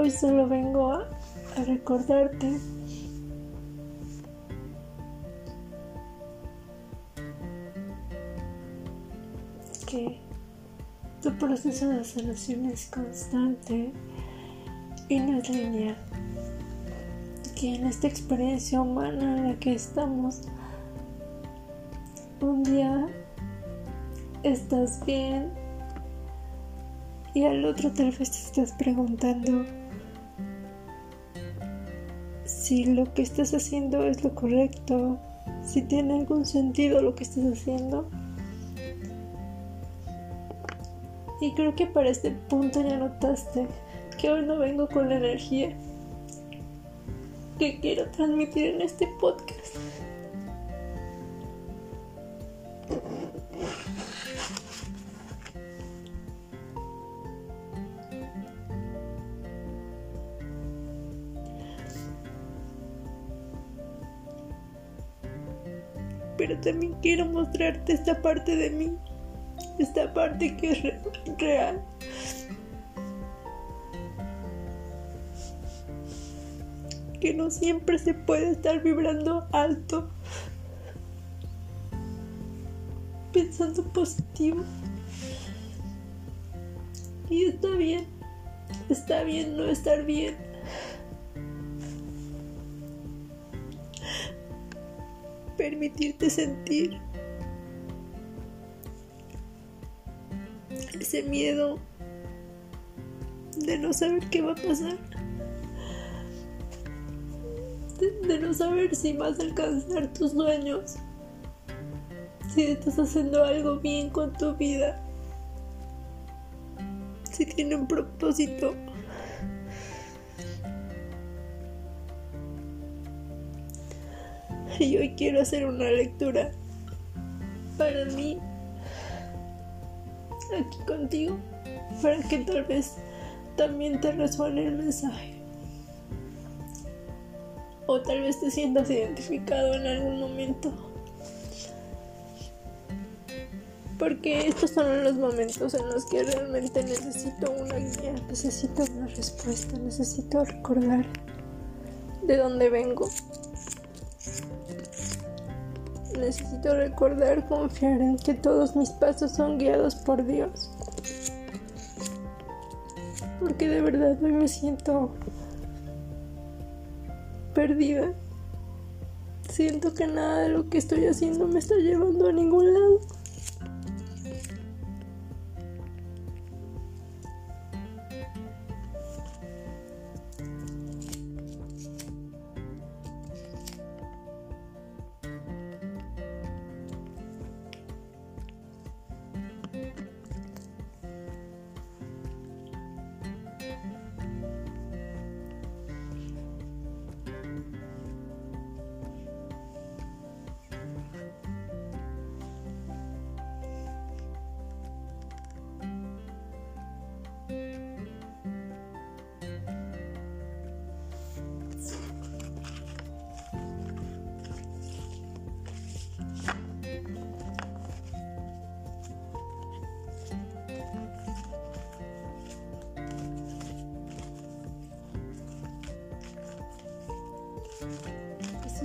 Hoy solo vengo a, recordarte que tu proceso de sanación es constante y no es lineal. Que en esta experiencia humana en la que estamos, un día estás bien y al otro tal vez te estás preguntando si lo que estás haciendo es lo correcto, si tiene algún sentido lo que estás haciendo. Y creo que para este punto ya notaste que hoy no vengo con la energía que quiero transmitir en este podcast. Pero también quiero mostrarte esta parte de mí, esta parte que es real. Que no siempre se puede estar vibrando alto, pensando positivo. Y está bien, está bien no estar bien. Permitirte sentir ese miedo de no saber qué va a pasar, de, no saber si vas a alcanzar tus sueños, si estás haciendo algo bien con tu vida, si tiene un propósito. Y hoy quiero hacer una lectura para mí aquí contigo para que tal vez también te resuene el mensaje. O tal vez te sientas identificado en algún momento. Porque estos son los momentos en los que realmente necesito una guía, necesito una respuesta, necesito recordar de dónde vengo necesito recordar confiar en que todos mis pasos son guiados por Dios. Porque de verdad hoy me siento perdida. Siento que nada de lo que estoy haciendo me está llevando a ningún lado.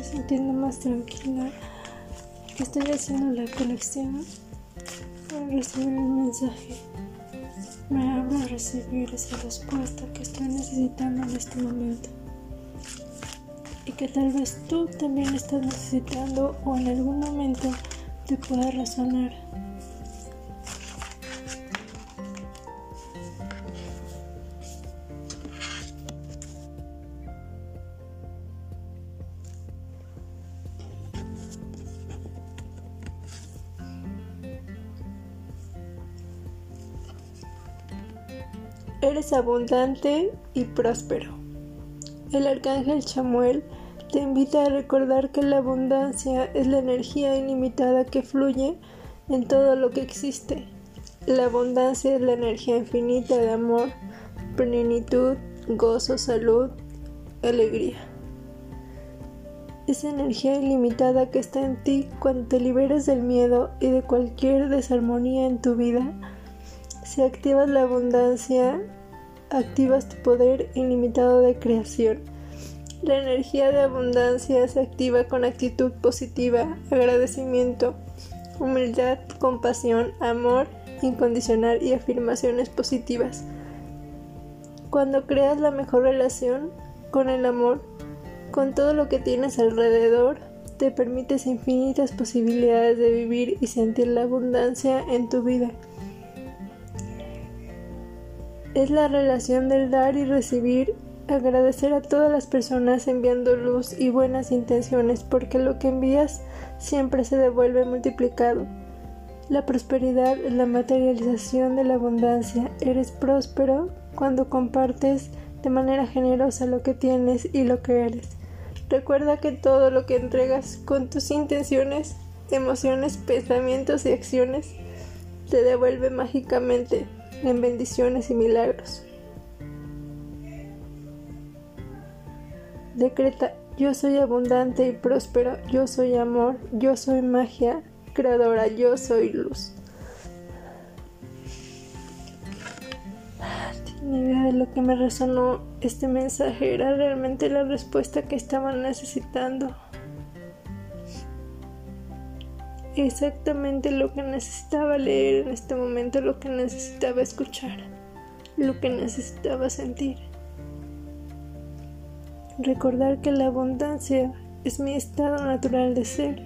Sintiendo más tranquila, que estoy haciendo la conexión para recibir el mensaje. Me abro a recibir esa respuesta que estoy necesitando en este momento. Y que tal vez tú también estás necesitando o en algún momento te pueda resonar. Eres abundante y próspero. El arcángel Chamuel te invita a recordar que la abundancia es la energía ilimitada que fluye en todo lo que existe. La abundancia es la energía infinita de amor, plenitud, gozo, salud, alegría. Esa energía ilimitada que está en ti cuando te liberas del miedo y de cualquier desarmonía en tu vida. Si activas la abundancia, activas tu poder ilimitado de creación. La energía de abundancia se activa con actitud positiva, agradecimiento, humildad, compasión, amor incondicional y afirmaciones positivas. Cuando creas la mejor relación con el amor, con todo lo que tienes alrededor, te permites infinitas posibilidades de vivir y sentir la abundancia en tu vida. Es la relación del dar y recibir, agradecer a todas las personas enviando luz y buenas intenciones, porque lo que envías siempre se devuelve multiplicado. La prosperidad es la materialización de la abundancia. Eres próspero cuando compartes de manera generosa lo que tienes y lo que eres. Recuerda que todo lo que entregas con tus intenciones, emociones, pensamientos y acciones te devuelve mágicamente en bendiciones y milagros. Decreta, yo soy abundante y próspero, yo soy amor, yo soy magia creadora, yo soy luz. Ni idea de lo que me resonó este mensaje, era realmente la respuesta que estaban necesitando. Exactamente lo que necesitaba leer en este momento, lo que necesitaba escuchar, lo que necesitaba sentir. Recordar que la abundancia es mi estado natural de ser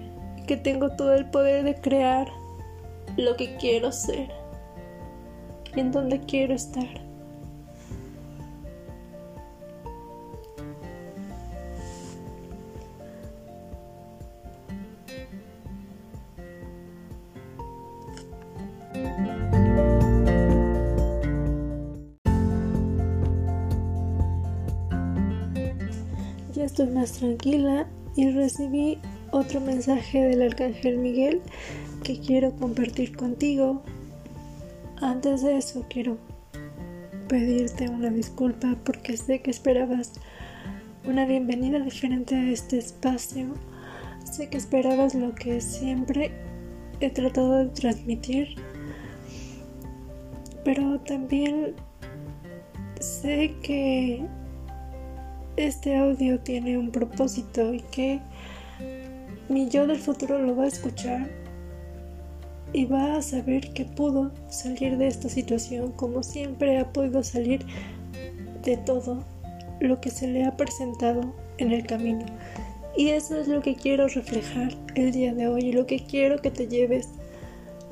que tengo todo el poder de crear lo que quiero ser y en donde quiero estar. Estoy más tranquila y recibí otro mensaje del Arcángel Miguel que quiero compartir contigo. Antes de eso quiero pedirte una disculpa porque sé que esperabas una bienvenida diferente a este espacio. Sé que esperabas lo que siempre he tratado de transmitir. Pero también sé que este audio tiene un propósito y que mi yo del futuro lo va a escuchar y va a saber que pudo salir de esta situación como siempre ha podido salir de todo lo que se le ha presentado en el camino. Y eso es lo que quiero reflejar el día de hoy y lo que quiero que te lleves.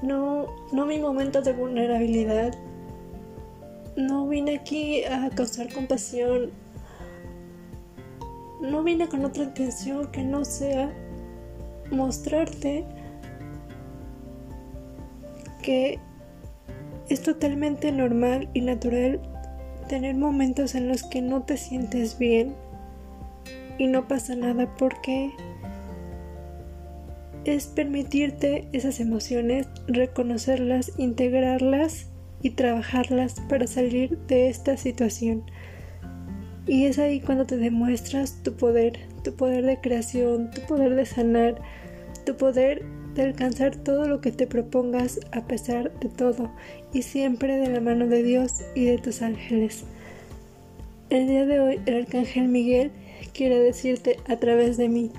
No, no mi momento de vulnerabilidad. No vine aquí a causar compasión. No vine con otra intención que no sea mostrarte que es totalmente normal y natural tener momentos en los que no te sientes bien y no pasa nada porque es permitirte esas emociones, reconocerlas, integrarlas y trabajarlas para salir de esta situación. Y es ahí cuando te demuestras tu poder, tu poder de creación, tu poder de sanar, tu poder de alcanzar todo lo que te propongas a pesar de todo y siempre de la mano de Dios y de tus ángeles. El día de hoy el arcángel Miguel quiere decirte a través de mí,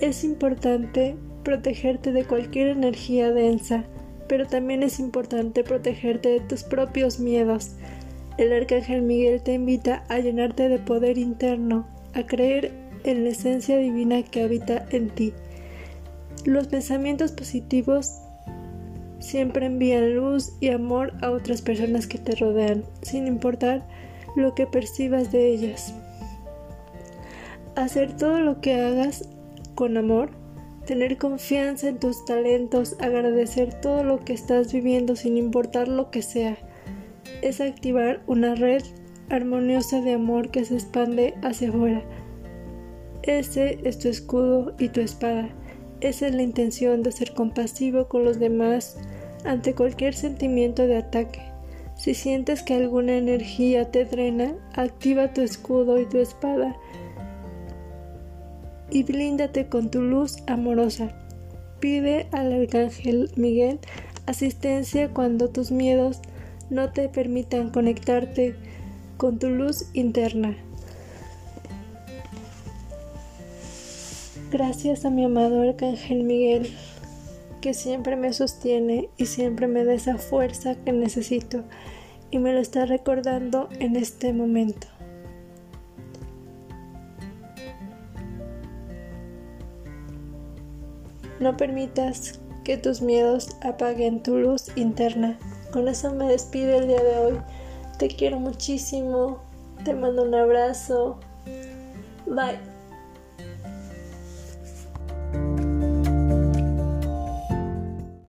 es importante protegerte de cualquier energía densa, pero también es importante protegerte de tus propios miedos. El arcángel Miguel te invita a llenarte de poder interno, a creer en la esencia divina que habita en ti. Los pensamientos positivos siempre envían luz y amor a otras personas que te rodean, sin importar lo que percibas de ellas. Hacer todo lo que hagas con amor, tener confianza en tus talentos, agradecer todo lo que estás viviendo sin importar lo que sea, es activar una red armoniosa de amor que se expande hacia afuera. Ese es tu escudo y tu espada. Esa es la intención de ser compasivo con los demás ante cualquier sentimiento de ataque. Si sientes que alguna energía te drena, activa tu escudo y tu espada y blíndate con tu luz amorosa. Pide al arcángel Miguel asistencia cuando tus miedos no te permitan conectarte con tu luz interna. Gracias a mi amado Arcángel Miguel, que siempre me sostiene y siempre me da esa fuerza que necesito y me lo está recordando en este momento. No permitas que tus miedos apaguen tu luz interna. Con eso me despido el día de hoy. Te quiero muchísimo. Te mando un abrazo. Bye.